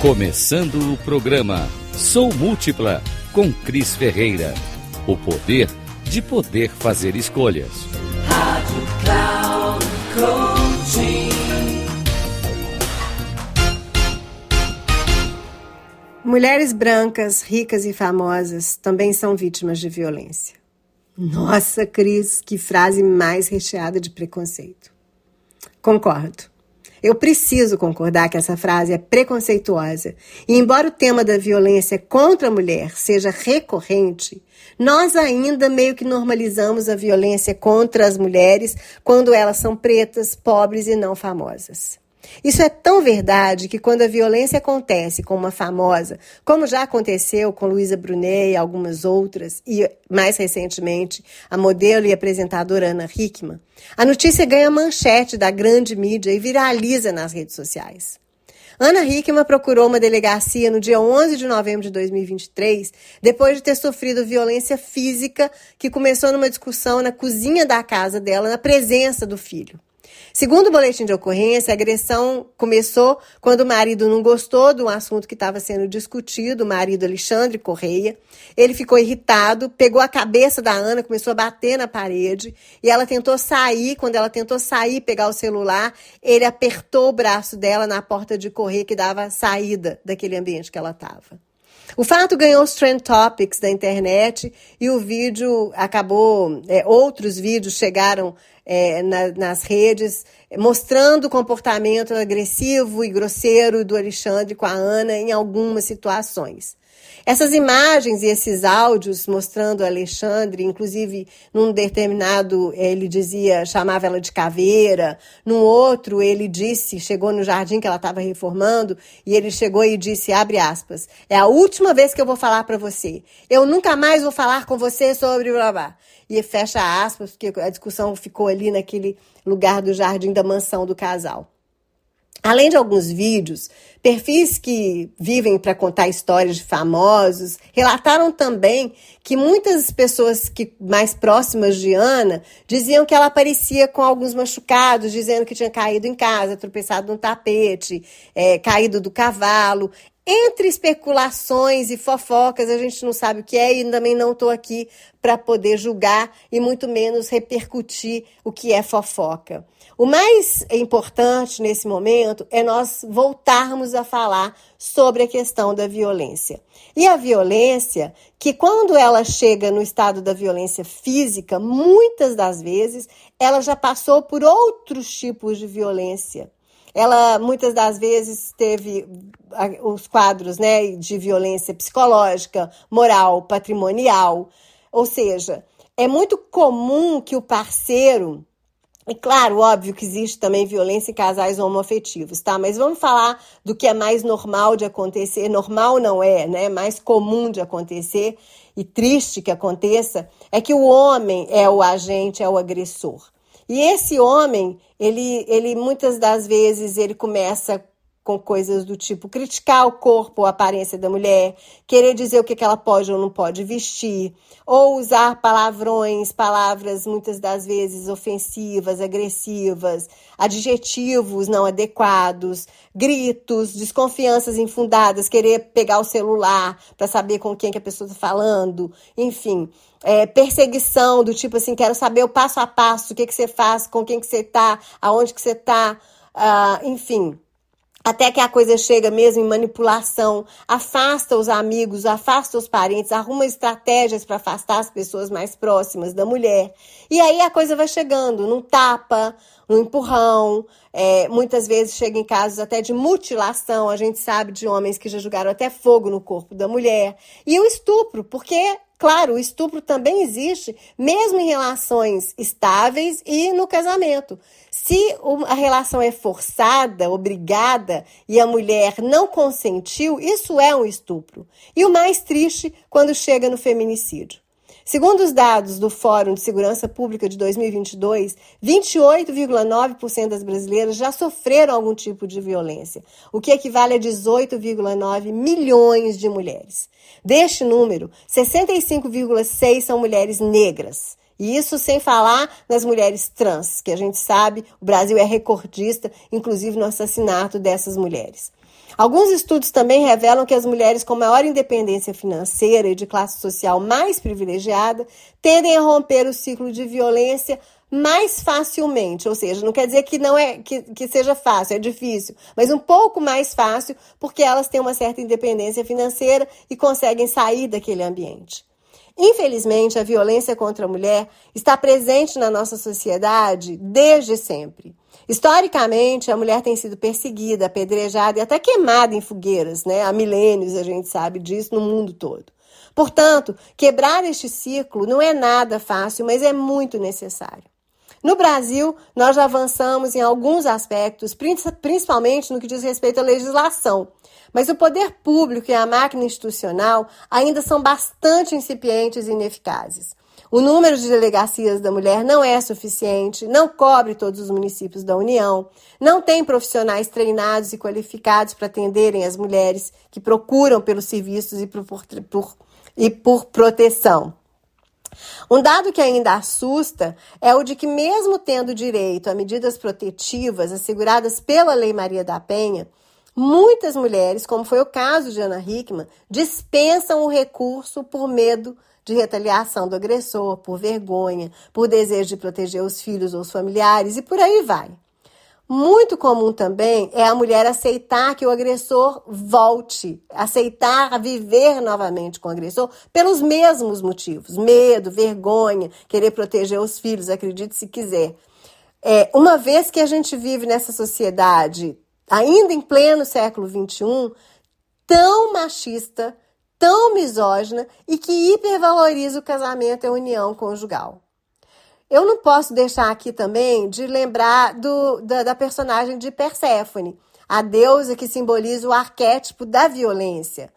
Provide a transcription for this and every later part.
Começando o programa Sou Múltipla com Cris Ferreira. O poder de poder fazer escolhas. Rádio Cloud Coaching. Mulheres brancas, ricas e famosas também são vítimas de violência. Nossa, Cris, que frase mais recheada de preconceito. Concordo. Eu preciso concordar que essa frase é preconceituosa. E embora o tema da violência contra a mulher seja recorrente, nós ainda meio que normalizamos a violência contra as mulheres quando elas são pretas, pobres e não famosas. Isso é tão verdade que quando a violência acontece com uma famosa, como já aconteceu com Luísa Brunet e algumas outras, e mais recentemente a modelo e apresentadora Ana Hickman, a notícia ganha manchete da grande mídia e viraliza nas redes sociais. Ana Hickman procurou uma delegacia no dia 11 de novembro de 2023, depois de ter sofrido violência física que começou numa discussão na cozinha da casa dela, na presença do filho. Segundo o boletim de ocorrência, a agressão começou quando o marido não gostou do assunto que estava sendo discutido, o marido Alexandre Correia. Ele ficou irritado, pegou a cabeça da Ana, começou a bater na parede e ela tentou sair. Quando ela tentou sair, pegar o celular, ele apertou o braço dela na porta de correr que dava saída daquele ambiente que ela estava. O fato ganhou os trend topics da internet e o vídeo acabou. É, outros vídeos chegaram é, na, nas redes mostrando o comportamento agressivo e grosseiro do Alexandre com a Ana em algumas situações. Essas imagens e esses áudios mostrando Alexandre, inclusive num determinado ele dizia, chamava ela de caveira, num outro ele disse, chegou no jardim que ela estava reformando e ele chegou e disse, abre aspas, é a última vez que eu vou falar para você. Eu nunca mais vou falar com você sobre blá blá. E fecha aspas, porque a discussão ficou ali naquele lugar do jardim da mansão do casal. Além de alguns vídeos, perfis que vivem para contar histórias de famosos relataram também que muitas pessoas que mais próximas de Ana diziam que ela aparecia com alguns machucados, dizendo que tinha caído em casa, tropeçado no tapete, é, caído do cavalo. Entre especulações e fofocas, a gente não sabe o que é e também não estou aqui para poder julgar e muito menos repercutir o que é fofoca. O mais importante nesse momento é nós voltarmos a falar sobre a questão da violência. E a violência, que quando ela chega no estado da violência física, muitas das vezes ela já passou por outros tipos de violência ela muitas das vezes teve os quadros né, de violência psicológica, moral, patrimonial. Ou seja, é muito comum que o parceiro. E claro, óbvio que existe também violência em casais homoafetivos, tá? Mas vamos falar do que é mais normal de acontecer. Normal não é, né? Mais comum de acontecer e triste que aconteça é que o homem é o agente, é o agressor. E esse homem, ele, ele muitas das vezes ele começa com coisas do tipo criticar o corpo, a aparência da mulher, querer dizer o que ela pode ou não pode vestir, ou usar palavrões, palavras muitas das vezes ofensivas, agressivas, adjetivos não adequados, gritos, desconfianças infundadas, querer pegar o celular para saber com quem que a pessoa está falando, enfim. É, perseguição do tipo assim, quero saber o passo a passo, o que, que você faz, com quem que você está, aonde que você está, uh, enfim até que a coisa chega mesmo em manipulação, afasta os amigos, afasta os parentes, arruma estratégias para afastar as pessoas mais próximas da mulher. E aí a coisa vai chegando num tapa, num empurrão, é, muitas vezes chega em casos até de mutilação. A gente sabe de homens que já jogaram até fogo no corpo da mulher. E o estupro, porque Claro, o estupro também existe, mesmo em relações estáveis e no casamento. Se a relação é forçada, obrigada e a mulher não consentiu, isso é um estupro. E o mais triste quando chega no feminicídio. Segundo os dados do Fórum de Segurança Pública de 2022, 28,9% das brasileiras já sofreram algum tipo de violência, o que equivale a 18,9 milhões de mulheres. Deste número, 65,6 são mulheres negras E isso sem falar nas mulheres trans, que a gente sabe, o Brasil é recordista, inclusive no assassinato dessas mulheres. Alguns estudos também revelam que as mulheres com maior independência financeira e de classe social mais privilegiada tendem a romper o ciclo de violência mais facilmente, ou seja, não quer dizer que não é que, que seja fácil, é difícil, mas um pouco mais fácil, porque elas têm uma certa independência financeira e conseguem sair daquele ambiente. Infelizmente, a violência contra a mulher está presente na nossa sociedade desde sempre. Historicamente, a mulher tem sido perseguida, apedrejada e até queimada em fogueiras, né? Há milênios a gente sabe disso no mundo todo. Portanto, quebrar este ciclo não é nada fácil, mas é muito necessário. No Brasil, nós já avançamos em alguns aspectos, principalmente no que diz respeito à legislação. Mas o poder público e a máquina institucional ainda são bastante incipientes e ineficazes. O número de delegacias da mulher não é suficiente, não cobre todos os municípios da União, não tem profissionais treinados e qualificados para atenderem as mulheres que procuram pelos serviços e por, por, e por proteção. Um dado que ainda assusta é o de que, mesmo tendo direito a medidas protetivas asseguradas pela Lei Maria da Penha, muitas mulheres, como foi o caso de Ana Hickman, dispensam o recurso por medo de retaliação do agressor, por vergonha, por desejo de proteger os filhos ou os familiares e por aí vai. Muito comum também é a mulher aceitar que o agressor volte, aceitar viver novamente com o agressor pelos mesmos motivos: medo, vergonha, querer proteger os filhos, acredite se quiser. É, uma vez que a gente vive nessa sociedade, ainda em pleno século XXI, tão machista, tão misógina e que hipervaloriza o casamento e a união conjugal. Eu não posso deixar aqui também de lembrar do, da, da personagem de Perséfone, a deusa que simboliza o arquétipo da violência.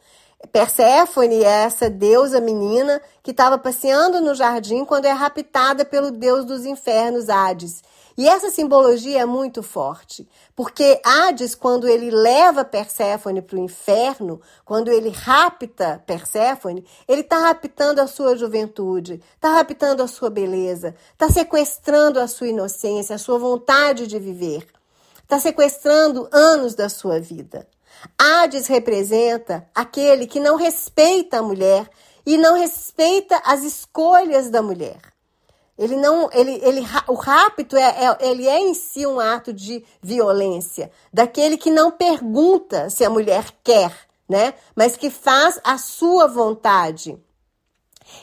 Perséfone é essa deusa menina que estava passeando no jardim quando é raptada pelo deus dos infernos, Hades. E essa simbologia é muito forte, porque Hades, quando ele leva Perséfone para o inferno, quando ele rapta Perséfone, ele está raptando a sua juventude, está raptando a sua beleza, está sequestrando a sua inocência, a sua vontade de viver, está sequestrando anos da sua vida. Hades representa aquele que não respeita a mulher e não respeita as escolhas da mulher. Ele não, ele, ele, o rapto é, é, ele é em si um ato de violência, daquele que não pergunta se a mulher quer, né? Mas que faz a sua vontade.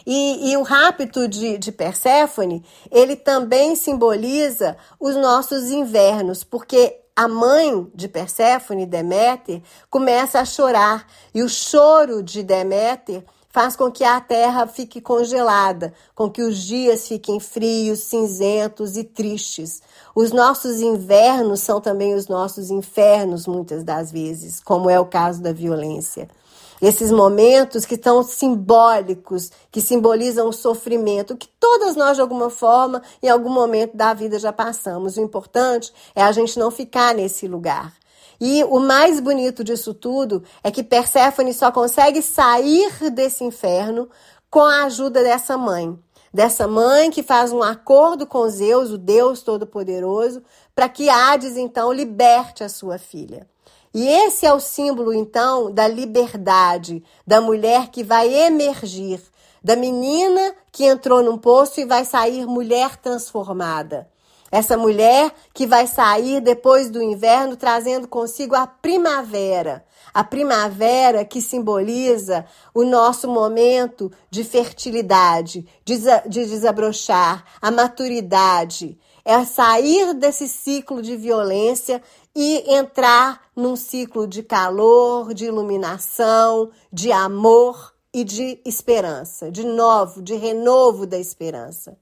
E, e, o rapto de, de Perséfone, ele também simboliza os nossos invernos, porque a mãe de Perséfone, Deméter, começa a chorar. E o choro de Deméter faz com que a terra fique congelada, com que os dias fiquem frios, cinzentos e tristes. Os nossos invernos são também os nossos infernos, muitas das vezes, como é o caso da violência. Esses momentos que estão simbólicos, que simbolizam o sofrimento, que todas nós, de alguma forma, em algum momento da vida já passamos. O importante é a gente não ficar nesse lugar. E o mais bonito disso tudo é que Perséfone só consegue sair desse inferno com a ajuda dessa mãe. Dessa mãe que faz um acordo com Zeus, o Deus Todo-Poderoso, para que Hades então liberte a sua filha. E esse é o símbolo, então, da liberdade, da mulher que vai emergir, da menina que entrou num poço e vai sair mulher transformada. Essa mulher que vai sair depois do inverno trazendo consigo a primavera. A primavera que simboliza o nosso momento de fertilidade, de desabrochar, a maturidade. É sair desse ciclo de violência e entrar num ciclo de calor, de iluminação, de amor e de esperança, de novo, de renovo da esperança.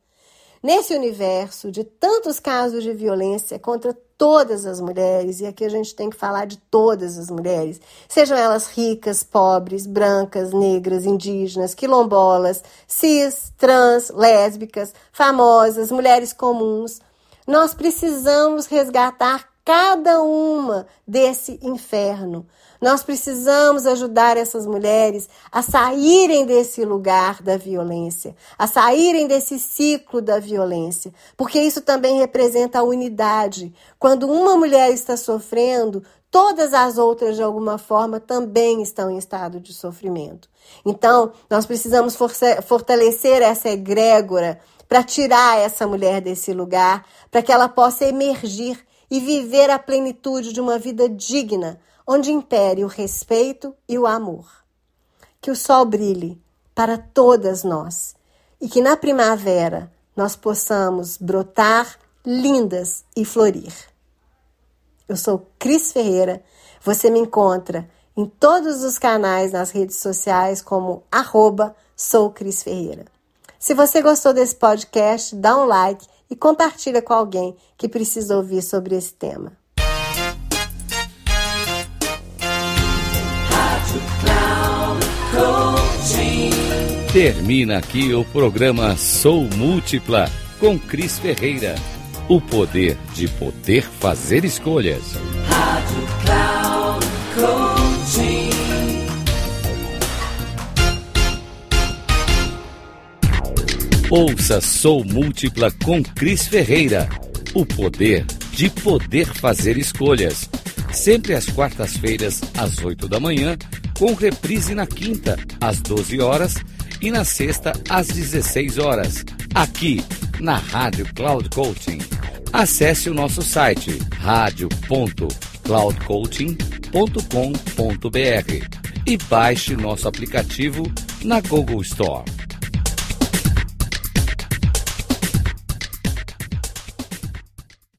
Nesse universo de tantos casos de violência contra todas as mulheres, e aqui a gente tem que falar de todas as mulheres, sejam elas ricas, pobres, brancas, negras, indígenas, quilombolas, cis, trans, lésbicas, famosas, mulheres comuns, nós precisamos resgatar cada uma desse inferno. Nós precisamos ajudar essas mulheres a saírem desse lugar da violência, a saírem desse ciclo da violência, porque isso também representa a unidade. Quando uma mulher está sofrendo, todas as outras, de alguma forma, também estão em estado de sofrimento. Então, nós precisamos fortalecer essa egrégora para tirar essa mulher desse lugar, para que ela possa emergir e viver a plenitude de uma vida digna, onde impere o respeito e o amor. Que o sol brilhe para todas nós e que na primavera nós possamos brotar lindas e florir. Eu sou Cris Ferreira. Você me encontra em todos os canais nas redes sociais como arroba sou Cris Ferreira. Se você gostou desse podcast, dá um like e compartilha com alguém que precisa ouvir sobre esse tema. Termina aqui o programa Sou Múltipla com Cris Ferreira. O poder de poder fazer escolhas. Rádio Cloud Coaching. Ouça Sou Múltipla com Cris Ferreira. O poder de poder fazer escolhas. Sempre às quartas-feiras, às 8 da manhã, com reprise na quinta, às 12 horas e na sexta às 16 horas, aqui na Rádio Cloud Coaching. Acesse o nosso site radio.cloudcoaching.com.br e baixe nosso aplicativo na Google Store.